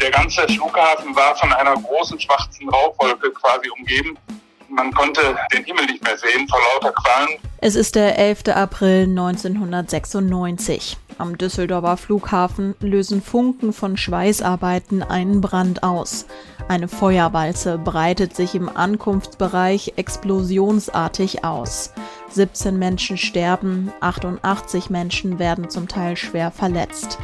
Der ganze Flughafen war von einer großen schwarzen Rauchwolke quasi umgeben. Man konnte den Himmel nicht mehr sehen vor lauter Qualm. Es ist der 11. April 1996. Am Düsseldorfer Flughafen lösen Funken von Schweißarbeiten einen Brand aus. Eine Feuerwalze breitet sich im Ankunftsbereich explosionsartig aus. 17 Menschen sterben, 88 Menschen werden zum Teil schwer verletzt.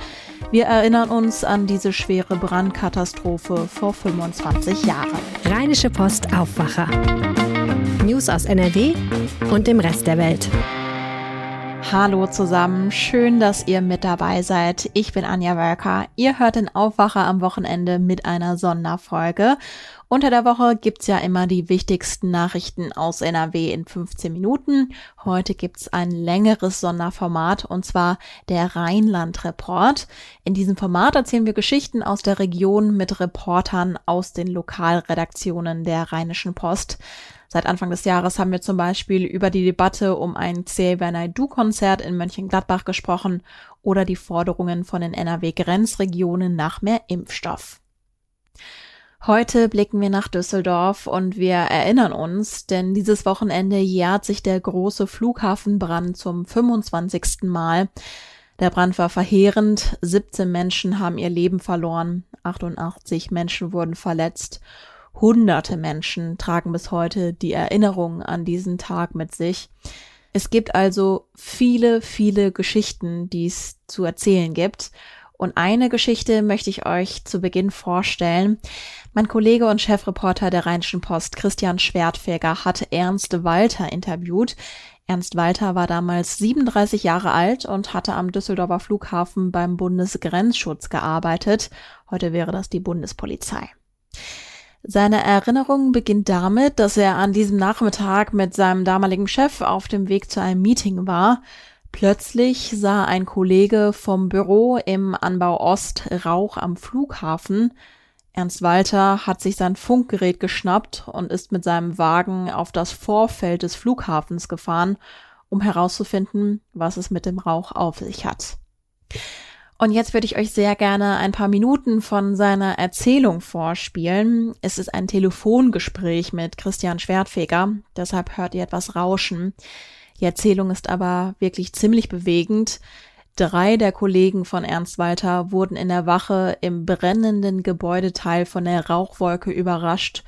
Wir erinnern uns an diese schwere Brandkatastrophe vor 25 Jahren. Rheinische Post Aufwacher. News aus NRW und dem Rest der Welt. Hallo zusammen, schön, dass ihr mit dabei seid. Ich bin Anja Wölker. Ihr hört den Aufwacher am Wochenende mit einer Sonderfolge. Unter der Woche gibt's ja immer die wichtigsten Nachrichten aus NRW in 15 Minuten. Heute gibt's ein längeres Sonderformat und zwar der Rheinland-Report. In diesem Format erzählen wir Geschichten aus der Region mit Reportern aus den Lokalredaktionen der Rheinischen Post. Seit Anfang des Jahres haben wir zum Beispiel über die Debatte um ein Xavier du konzert in Mönchengladbach gesprochen oder die Forderungen von den NRW-Grenzregionen nach mehr Impfstoff. Heute blicken wir nach Düsseldorf und wir erinnern uns, denn dieses Wochenende jährt sich der große Flughafenbrand zum 25. Mal. Der Brand war verheerend, 17 Menschen haben ihr Leben verloren, 88 Menschen wurden verletzt Hunderte Menschen tragen bis heute die Erinnerung an diesen Tag mit sich. Es gibt also viele, viele Geschichten, die es zu erzählen gibt. Und eine Geschichte möchte ich euch zu Beginn vorstellen. Mein Kollege und Chefreporter der Rheinischen Post, Christian Schwertfeger, hatte Ernst Walter interviewt. Ernst Walter war damals 37 Jahre alt und hatte am Düsseldorfer Flughafen beim Bundesgrenzschutz gearbeitet. Heute wäre das die Bundespolizei. Seine Erinnerung beginnt damit, dass er an diesem Nachmittag mit seinem damaligen Chef auf dem Weg zu einem Meeting war. Plötzlich sah ein Kollege vom Büro im Anbau Ost Rauch am Flughafen. Ernst Walter hat sich sein Funkgerät geschnappt und ist mit seinem Wagen auf das Vorfeld des Flughafens gefahren, um herauszufinden, was es mit dem Rauch auf sich hat. Und jetzt würde ich euch sehr gerne ein paar Minuten von seiner Erzählung vorspielen. Es ist ein Telefongespräch mit Christian Schwertfeger, deshalb hört ihr etwas Rauschen. Die Erzählung ist aber wirklich ziemlich bewegend. Drei der Kollegen von Ernst Walter wurden in der Wache im brennenden Gebäudeteil von der Rauchwolke überrascht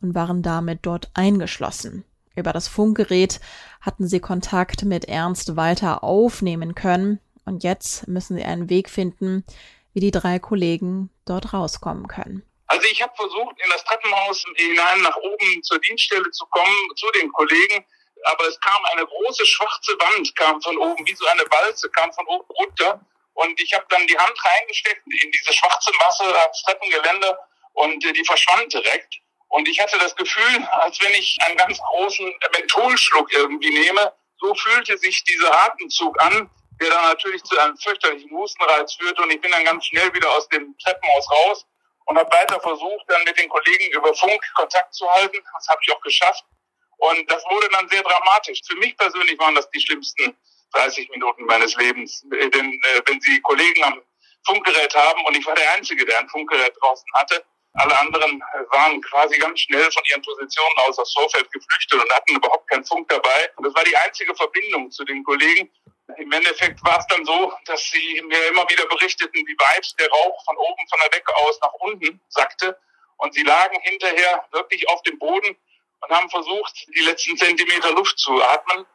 und waren damit dort eingeschlossen. Über das Funkgerät hatten sie Kontakt mit Ernst Walter aufnehmen können, und jetzt müssen sie einen Weg finden, wie die drei Kollegen dort rauskommen können. Also ich habe versucht, in das Treppenhaus hinein nach oben zur Dienststelle zu kommen, zu den Kollegen, aber es kam eine große schwarze Wand, kam von oben, wie so eine Walze, kam von oben runter. Und ich habe dann die Hand reingesteckt in diese schwarze Masse ans Treppengeländer und äh, die verschwand direkt. Und ich hatte das Gefühl, als wenn ich einen ganz großen Mentholschluck irgendwie nehme. So fühlte sich dieser Atemzug an, der dann natürlich zu einem fürchterlichen Hustenreiz führte. Und ich bin dann ganz schnell wieder aus dem Treppenhaus raus und habe weiter versucht, dann mit den Kollegen über Funk Kontakt zu halten. Das habe ich auch geschafft. Und das wurde dann sehr dramatisch. Für mich persönlich waren das die schlimmsten 30 Minuten meines Lebens. Äh, denn äh, wenn Sie Kollegen am Funkgerät haben und ich war der Einzige, der ein Funkgerät draußen hatte, alle anderen äh, waren quasi ganz schnell von ihren Positionen aus aufs Vorfeld geflüchtet und hatten überhaupt keinen Funk dabei. Und das war die einzige Verbindung zu den Kollegen. Im Endeffekt war es dann so, dass sie mir immer wieder berichteten, wie weit der Rauch von oben von der Decke aus nach unten sackte. Und sie lagen hinterher wirklich auf dem Boden und haben versucht, die letzten Zentimeter Luft zu atmen.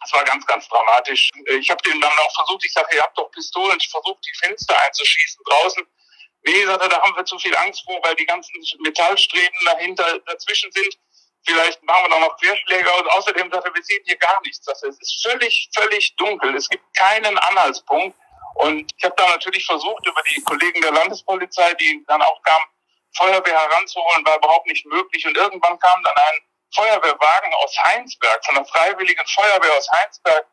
Das war ganz, ganz dramatisch. Ich habe denen dann auch versucht, ich sage, ihr habt doch Pistolen, ich versuche die Fenster einzuschießen draußen. Nee, sagte, da haben wir zu viel Angst vor, weil die ganzen Metallstreben dahinter dazwischen sind vielleicht machen wir noch noch Querschläger und außerdem sagt er, wir sehen hier gar nichts. Das es ist völlig, völlig dunkel. Es gibt keinen Anhaltspunkt. Und ich habe da natürlich versucht, über die Kollegen der Landespolizei, die dann auch kamen, Feuerwehr heranzuholen, war überhaupt nicht möglich. Und irgendwann kam dann ein Feuerwehrwagen aus Heinsberg, von der Freiwilligen Feuerwehr aus Heinsberg,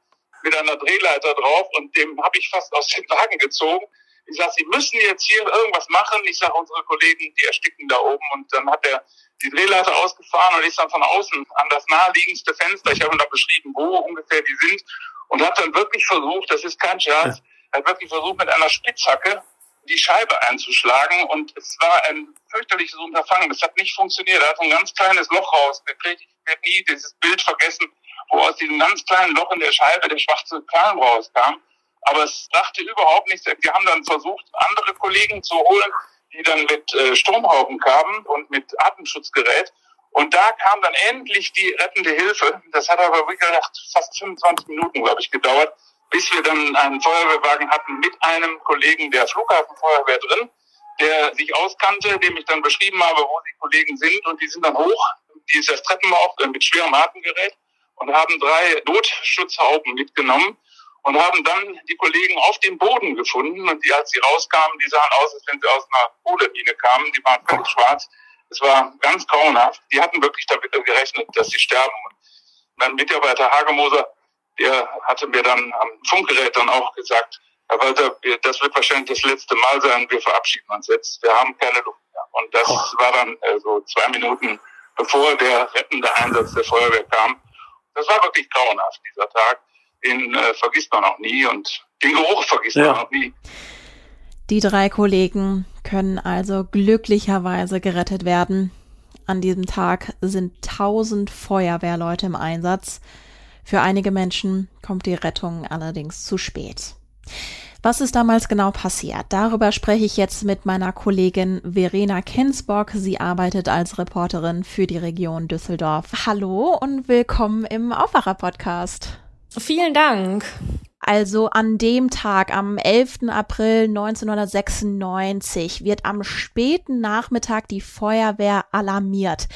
mit einer Drehleiter drauf und dem habe ich fast aus dem Wagen gezogen. Ich sage, Sie müssen jetzt hier irgendwas machen. Ich sage, unsere Kollegen, die ersticken da oben. Und dann hat er die Drehleiter ausgefahren und ist dann von außen an das naheliegendste Fenster, ich habe da beschrieben, wo ungefähr die sind, und hat dann wirklich versucht, das ist kein Scherz, er hat wirklich versucht, mit einer Spitzhacke die Scheibe einzuschlagen. Und es war ein fürchterliches Unterfangen. Das hat nicht funktioniert. Er hat ein ganz kleines Loch rausgekriegt. Ich werde nie dieses Bild vergessen, wo aus diesem ganz kleinen Loch in der Scheibe der schwarze Kern rauskam. Aber es brachte überhaupt nichts. Wir haben dann versucht, andere Kollegen zu holen, die dann mit äh, kamen und mit Atemschutzgerät. Und da kam dann endlich die rettende Hilfe. Das hat aber, wie gesagt, fast 25 Minuten, glaube ich, gedauert, bis wir dann einen Feuerwehrwagen hatten mit einem Kollegen der Flughafenfeuerwehr drin, der sich auskannte, dem ich dann beschrieben habe, wo die Kollegen sind. Und die sind dann hoch, die ist das Treppenlauf äh, mit schwerem Atemgerät und haben drei Notschutzhauben mitgenommen und haben dann die Kollegen auf dem Boden gefunden. Und die, als sie rauskamen, die sahen aus, als wenn sie aus einer Kohlemine kamen. Die waren völlig schwarz. Es war ganz grauenhaft. Die hatten wirklich damit gerechnet, dass sie sterben. Und mein Mitarbeiter Hagemoser, der hatte mir dann am Funkgerät dann auch gesagt, Herr Walter, das wird wahrscheinlich das letzte Mal sein. Wir verabschieden uns jetzt. Wir haben keine Luft mehr. Und das oh. war dann äh, so zwei Minuten, bevor der rettende Einsatz der Feuerwehr kam. Das war wirklich grauenhaft, dieser Tag. Den äh, vergisst man auch nie und den Geruch vergisst ja. man auch nie. Die drei Kollegen können also glücklicherweise gerettet werden. An diesem Tag sind tausend Feuerwehrleute im Einsatz. Für einige Menschen kommt die Rettung allerdings zu spät. Was ist damals genau passiert? Darüber spreche ich jetzt mit meiner Kollegin Verena Kensbock. Sie arbeitet als Reporterin für die Region Düsseldorf. Hallo und willkommen im Aufwacher-Podcast. Vielen Dank. Also an dem Tag, am 11. April 1996, wird am späten Nachmittag die Feuerwehr alarmiert.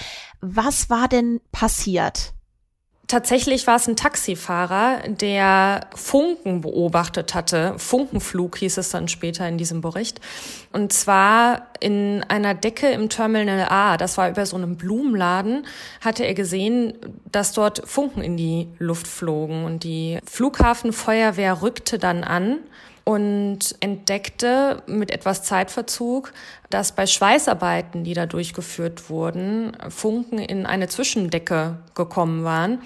Was war denn passiert? Tatsächlich war es ein Taxifahrer, der Funken beobachtet hatte. Funkenflug hieß es dann später in diesem Bericht. Und zwar in einer Decke im Terminal A, das war über so einem Blumenladen, hatte er gesehen, dass dort Funken in die Luft flogen. Und die Flughafenfeuerwehr rückte dann an und entdeckte mit etwas Zeitverzug, dass bei Schweißarbeiten, die da durchgeführt wurden, Funken in eine Zwischendecke gekommen waren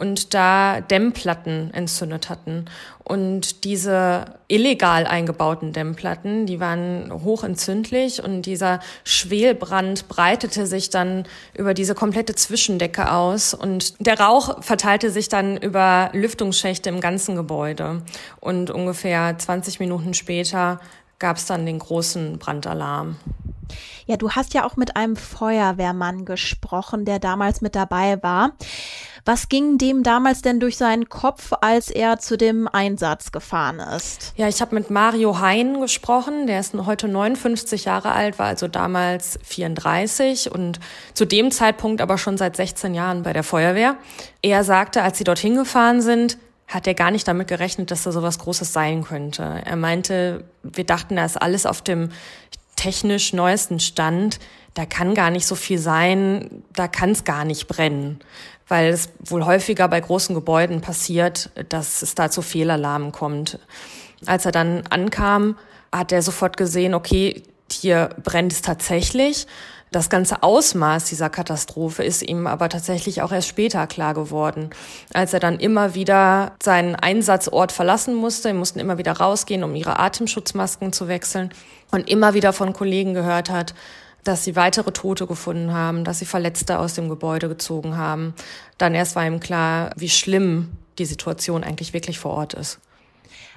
und da Dämmplatten entzündet hatten. Und diese illegal eingebauten Dämmplatten, die waren hochentzündlich und dieser Schwelbrand breitete sich dann über diese komplette Zwischendecke aus und der Rauch verteilte sich dann über Lüftungsschächte im ganzen Gebäude. Und ungefähr 20 Minuten später gab es dann den großen Brandalarm. Ja, du hast ja auch mit einem Feuerwehrmann gesprochen, der damals mit dabei war. Was ging dem damals denn durch seinen Kopf, als er zu dem Einsatz gefahren ist? Ja, ich habe mit Mario Hein gesprochen. Der ist heute 59 Jahre alt, war also damals 34 und zu dem Zeitpunkt aber schon seit 16 Jahren bei der Feuerwehr. Er sagte, als sie dorthin gefahren sind, hat er gar nicht damit gerechnet, dass da sowas Großes sein könnte. Er meinte, wir dachten, da ist alles auf dem technisch neuesten Stand. Da kann gar nicht so viel sein, da kann es gar nicht brennen weil es wohl häufiger bei großen Gebäuden passiert, dass es da zu Fehlalarmen kommt. Als er dann ankam, hat er sofort gesehen, okay, hier brennt es tatsächlich. Das ganze Ausmaß dieser Katastrophe ist ihm aber tatsächlich auch erst später klar geworden, als er dann immer wieder seinen Einsatzort verlassen musste. Sie mussten immer wieder rausgehen, um ihre Atemschutzmasken zu wechseln und immer wieder von Kollegen gehört hat, dass sie weitere Tote gefunden haben, dass sie Verletzte aus dem Gebäude gezogen haben. Dann erst war ihm klar, wie schlimm die Situation eigentlich wirklich vor Ort ist.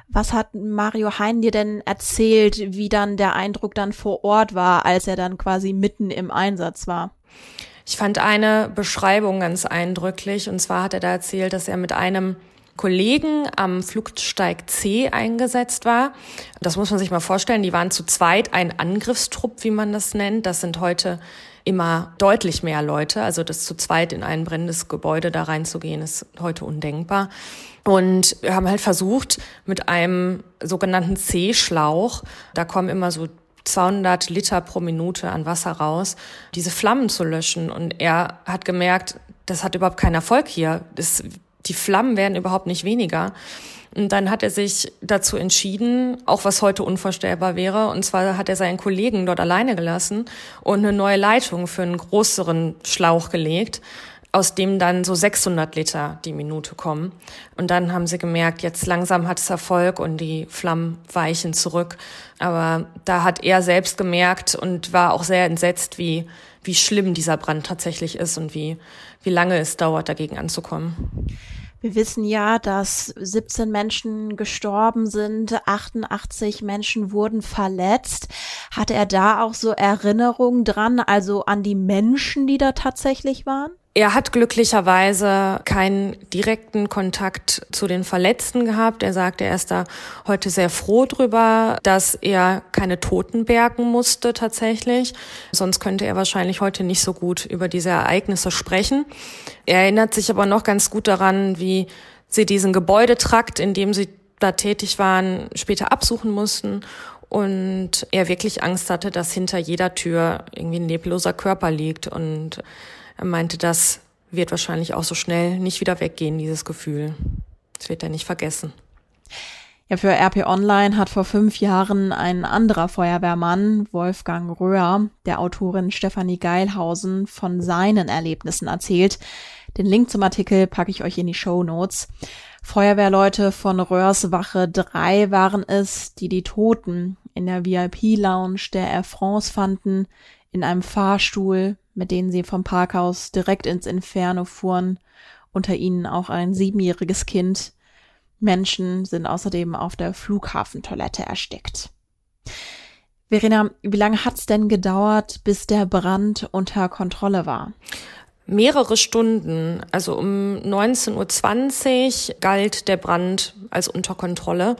Was hat Mario Hein dir denn erzählt, wie dann der Eindruck dann vor Ort war, als er dann quasi mitten im Einsatz war? Ich fand eine Beschreibung ganz eindrücklich. Und zwar hat er da erzählt, dass er mit einem Kollegen am Flugsteig C eingesetzt war. Das muss man sich mal vorstellen. Die waren zu zweit ein Angriffstrupp, wie man das nennt. Das sind heute immer deutlich mehr Leute. Also das zu zweit in ein brennendes Gebäude da reinzugehen, ist heute undenkbar. Und wir haben halt versucht, mit einem sogenannten C-Schlauch, da kommen immer so 200 Liter pro Minute an Wasser raus, diese Flammen zu löschen. Und er hat gemerkt, das hat überhaupt keinen Erfolg hier. Das die Flammen werden überhaupt nicht weniger. Und dann hat er sich dazu entschieden, auch was heute unvorstellbar wäre, und zwar hat er seinen Kollegen dort alleine gelassen und eine neue Leitung für einen größeren Schlauch gelegt. aus dem dann so 600 Liter die Minute kommen. Und dann haben sie gemerkt, jetzt langsam hat es Erfolg und die Flammen weichen zurück. Aber da hat er selbst gemerkt und war auch sehr entsetzt, wie, wie schlimm dieser Brand tatsächlich ist und wie, wie lange es dauert, dagegen anzukommen. Wir wissen ja, dass 17 Menschen gestorben sind, 88 Menschen wurden verletzt. Hat er da auch so Erinnerungen dran, also an die Menschen, die da tatsächlich waren? Er hat glücklicherweise keinen direkten Kontakt zu den Verletzten gehabt. Er sagt, er ist da heute sehr froh drüber, dass er keine Toten bergen musste tatsächlich. Sonst könnte er wahrscheinlich heute nicht so gut über diese Ereignisse sprechen. Er erinnert sich aber noch ganz gut daran, wie sie diesen Gebäudetrakt, in dem sie da tätig waren, später absuchen mussten und er wirklich Angst hatte, dass hinter jeder Tür irgendwie ein lebloser Körper liegt und er meinte, das wird wahrscheinlich auch so schnell nicht wieder weggehen, dieses Gefühl. Das wird er nicht vergessen. Ja, für RP Online hat vor fünf Jahren ein anderer Feuerwehrmann, Wolfgang Röhr, der Autorin Stefanie Geilhausen von seinen Erlebnissen erzählt. Den Link zum Artikel packe ich euch in die Show Notes. Feuerwehrleute von Röhrs Wache 3 waren es, die die Toten in der VIP-Lounge der Air France fanden, in einem Fahrstuhl, mit denen sie vom Parkhaus direkt ins Inferno fuhren, unter ihnen auch ein siebenjähriges Kind. Menschen sind außerdem auf der Flughafentoilette erstickt. Verena, wie lange hat's denn gedauert, bis der Brand unter Kontrolle war? Mehrere Stunden. Also um 19.20 Uhr galt der Brand als unter Kontrolle.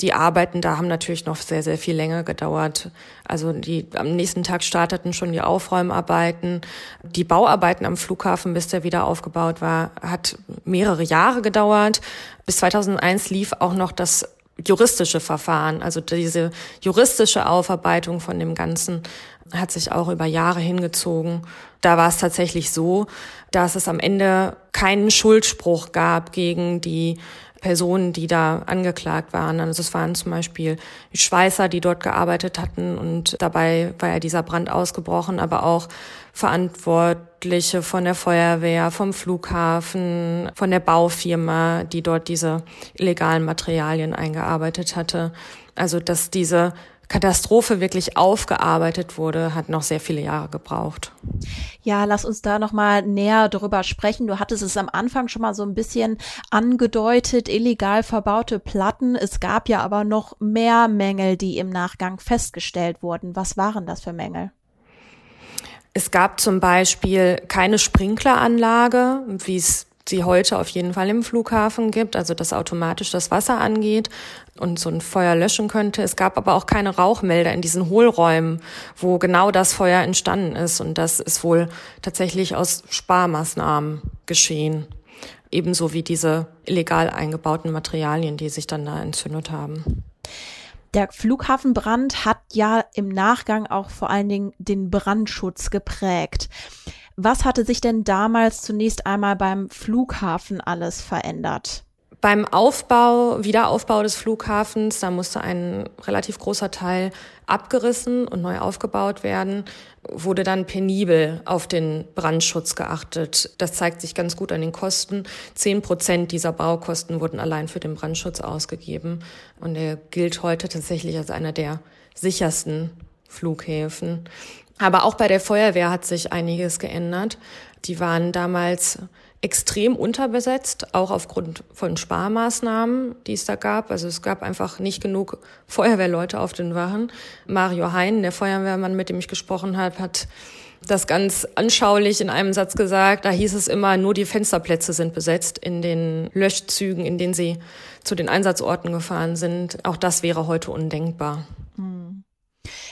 Die Arbeiten da haben natürlich noch sehr, sehr viel länger gedauert. Also die, am nächsten Tag starteten schon die Aufräumarbeiten. Die Bauarbeiten am Flughafen, bis der wieder aufgebaut war, hat mehrere Jahre gedauert. Bis 2001 lief auch noch das juristische Verfahren, also diese juristische Aufarbeitung von dem Ganzen hat sich auch über Jahre hingezogen. Da war es tatsächlich so, dass es am Ende keinen Schuldspruch gab gegen die Personen, die da angeklagt waren. Also es waren zum Beispiel Schweißer, die dort gearbeitet hatten und dabei war ja dieser Brand ausgebrochen, aber auch Verantwortliche von der Feuerwehr, vom Flughafen, von der Baufirma, die dort diese illegalen Materialien eingearbeitet hatte. Also dass diese Katastrophe wirklich aufgearbeitet wurde, hat noch sehr viele Jahre gebraucht. Ja, lass uns da noch mal näher darüber sprechen. Du hattest es am Anfang schon mal so ein bisschen angedeutet, illegal verbaute Platten. Es gab ja aber noch mehr Mängel, die im Nachgang festgestellt wurden. Was waren das für Mängel? Es gab zum Beispiel keine Sprinkleranlage, wie es sie heute auf jeden Fall im Flughafen gibt, also dass automatisch das Wasser angeht und so ein Feuer löschen könnte. Es gab aber auch keine Rauchmelder in diesen Hohlräumen, wo genau das Feuer entstanden ist. Und das ist wohl tatsächlich aus Sparmaßnahmen geschehen. Ebenso wie diese illegal eingebauten Materialien, die sich dann da entzündet haben. Der Flughafenbrand hat ja im Nachgang auch vor allen Dingen den Brandschutz geprägt. Was hatte sich denn damals zunächst einmal beim Flughafen alles verändert? Beim Aufbau, Wiederaufbau des Flughafens, da musste ein relativ großer Teil abgerissen und neu aufgebaut werden, wurde dann penibel auf den Brandschutz geachtet. Das zeigt sich ganz gut an den Kosten. Zehn Prozent dieser Baukosten wurden allein für den Brandschutz ausgegeben. Und er gilt heute tatsächlich als einer der sichersten Flughäfen. Aber auch bei der Feuerwehr hat sich einiges geändert. Die waren damals extrem unterbesetzt, auch aufgrund von Sparmaßnahmen, die es da gab. Also es gab einfach nicht genug Feuerwehrleute auf den Wachen. Mario Hein, der Feuerwehrmann, mit dem ich gesprochen habe, hat das ganz anschaulich in einem Satz gesagt. Da hieß es immer, nur die Fensterplätze sind besetzt in den Löschzügen, in denen sie zu den Einsatzorten gefahren sind. Auch das wäre heute undenkbar.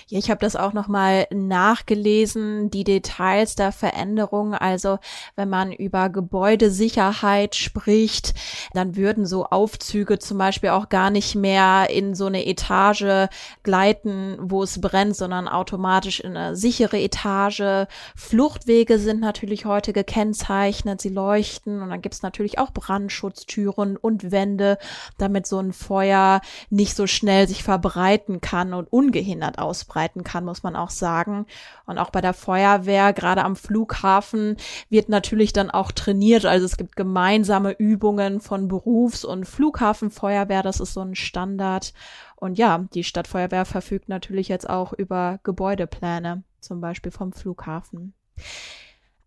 Ja, ich habe das auch noch mal nachgelesen, die Details der Veränderung. Also wenn man über Gebäudesicherheit spricht, dann würden so Aufzüge zum Beispiel auch gar nicht mehr in so eine Etage gleiten, wo es brennt, sondern automatisch in eine sichere Etage. Fluchtwege sind natürlich heute gekennzeichnet, sie leuchten und dann gibt's natürlich auch Brandschutztüren und Wände, damit so ein Feuer nicht so schnell sich verbreiten kann und ungehindert ausbreiten kann, muss man auch sagen. Und auch bei der Feuerwehr, gerade am Flughafen, wird natürlich dann auch trainiert. Also es gibt gemeinsame Übungen von Berufs- und Flughafenfeuerwehr. Das ist so ein Standard. Und ja, die Stadtfeuerwehr verfügt natürlich jetzt auch über Gebäudepläne, zum Beispiel vom Flughafen.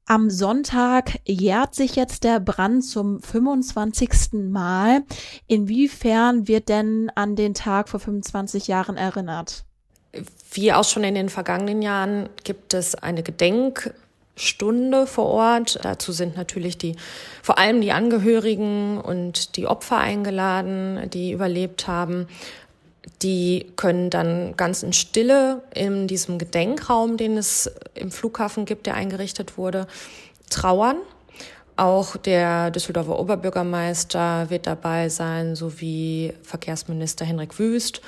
Am Sonntag jährt sich jetzt der Brand zum 25. Mal. Inwiefern wird denn an den Tag vor 25 Jahren erinnert? Wie auch schon in den vergangenen Jahren gibt es eine Gedenkstunde vor Ort. Dazu sind natürlich die, vor allem die Angehörigen und die Opfer eingeladen, die überlebt haben. Die können dann ganz in Stille in diesem Gedenkraum, den es im Flughafen gibt, der eingerichtet wurde, trauern. Auch der Düsseldorfer Oberbürgermeister wird dabei sein, sowie Verkehrsminister Henrik Wüst.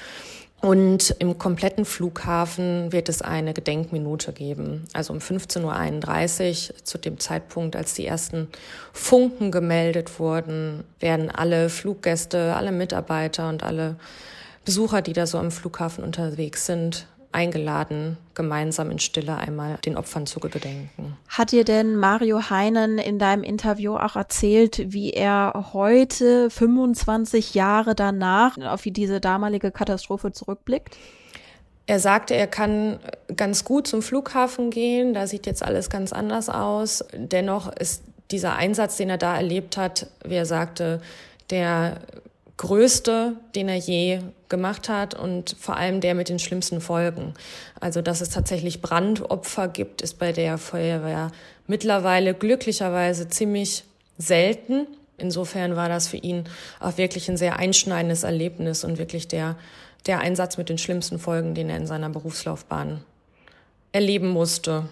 Und im kompletten Flughafen wird es eine Gedenkminute geben. Also um 15.31 Uhr, zu dem Zeitpunkt, als die ersten Funken gemeldet wurden, werden alle Fluggäste, alle Mitarbeiter und alle Besucher, die da so am Flughafen unterwegs sind, eingeladen, gemeinsam in Stille einmal den Opfern zu gedenken. Hat dir denn Mario Heinen in deinem Interview auch erzählt, wie er heute, 25 Jahre danach, auf diese damalige Katastrophe zurückblickt? Er sagte, er kann ganz gut zum Flughafen gehen, da sieht jetzt alles ganz anders aus. Dennoch ist dieser Einsatz, den er da erlebt hat, wie er sagte, der größte, den er je gemacht hat und vor allem der mit den schlimmsten Folgen. Also, dass es tatsächlich Brandopfer gibt, ist bei der Feuerwehr mittlerweile glücklicherweise ziemlich selten. Insofern war das für ihn auch wirklich ein sehr einschneidendes Erlebnis und wirklich der, der Einsatz mit den schlimmsten Folgen, den er in seiner Berufslaufbahn erleben musste.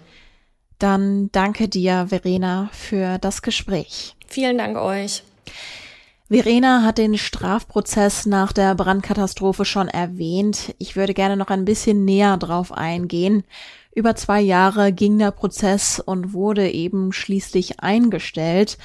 Dann danke dir, Verena, für das Gespräch. Vielen Dank euch. Verena hat den Strafprozess nach der Brandkatastrophe schon erwähnt. Ich würde gerne noch ein bisschen näher drauf eingehen. Über zwei Jahre ging der Prozess und wurde eben schließlich eingestellt.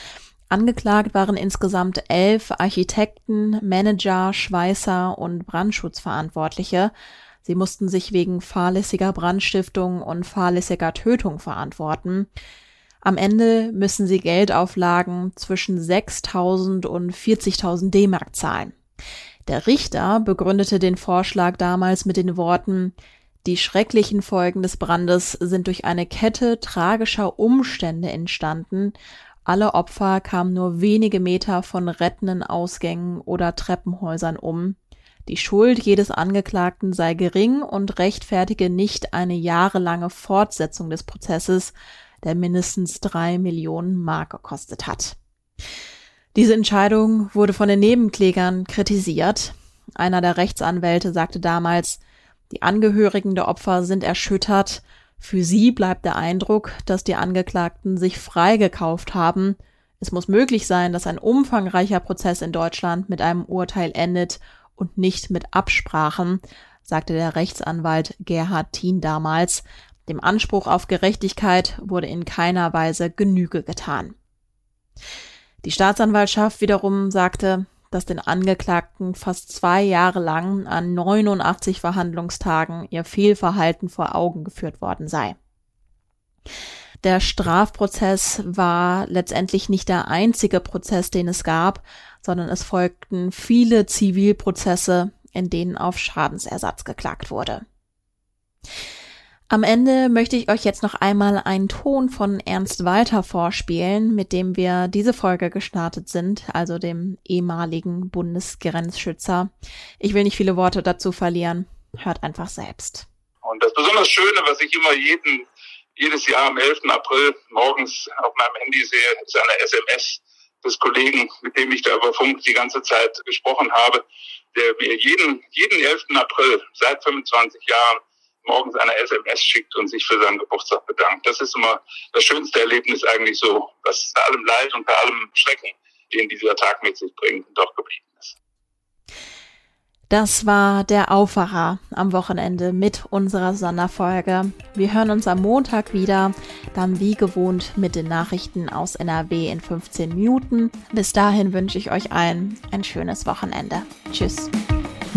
Angeklagt waren insgesamt elf Architekten, Manager, Schweißer und Brandschutzverantwortliche. Sie mussten sich wegen fahrlässiger Brandstiftung und fahrlässiger Tötung verantworten. Am Ende müssen sie Geldauflagen zwischen 6.000 und 40.000 D-Mark zahlen. Der Richter begründete den Vorschlag damals mit den Worten, die schrecklichen Folgen des Brandes sind durch eine Kette tragischer Umstände entstanden. Alle Opfer kamen nur wenige Meter von rettenden Ausgängen oder Treppenhäusern um. Die Schuld jedes Angeklagten sei gering und rechtfertige nicht eine jahrelange Fortsetzung des Prozesses, der mindestens drei Millionen Mark gekostet hat. Diese Entscheidung wurde von den Nebenklägern kritisiert. Einer der Rechtsanwälte sagte damals, die Angehörigen der Opfer sind erschüttert. Für sie bleibt der Eindruck, dass die Angeklagten sich freigekauft haben. Es muss möglich sein, dass ein umfangreicher Prozess in Deutschland mit einem Urteil endet und nicht mit Absprachen, sagte der Rechtsanwalt Gerhard Thien damals. Dem Anspruch auf Gerechtigkeit wurde in keiner Weise Genüge getan. Die Staatsanwaltschaft wiederum sagte, dass den Angeklagten fast zwei Jahre lang an 89 Verhandlungstagen ihr Fehlverhalten vor Augen geführt worden sei. Der Strafprozess war letztendlich nicht der einzige Prozess, den es gab, sondern es folgten viele Zivilprozesse, in denen auf Schadensersatz geklagt wurde. Am Ende möchte ich euch jetzt noch einmal einen Ton von Ernst Walter vorspielen, mit dem wir diese Folge gestartet sind, also dem ehemaligen Bundesgrenzschützer. Ich will nicht viele Worte dazu verlieren. Hört einfach selbst. Und das besonders Schöne, was ich immer jeden, jedes Jahr am 11. April morgens auf meinem Handy sehe, ist eine SMS des Kollegen, mit dem ich da über Funk die ganze Zeit gesprochen habe, der mir jeden, jeden 11. April seit 25 Jahren morgens eine SMS schickt und sich für seinen Geburtstag bedankt. Das ist immer das schönste Erlebnis eigentlich so, was bei allem Leid und bei allem Schrecken, den dieser Tag mit sich bringt, doch geblieben ist. Das war der Aufwacher am Wochenende mit unserer Sonderfolge. Wir hören uns am Montag wieder, dann wie gewohnt mit den Nachrichten aus NRW in 15 Minuten. Bis dahin wünsche ich euch allen ein schönes Wochenende. Tschüss.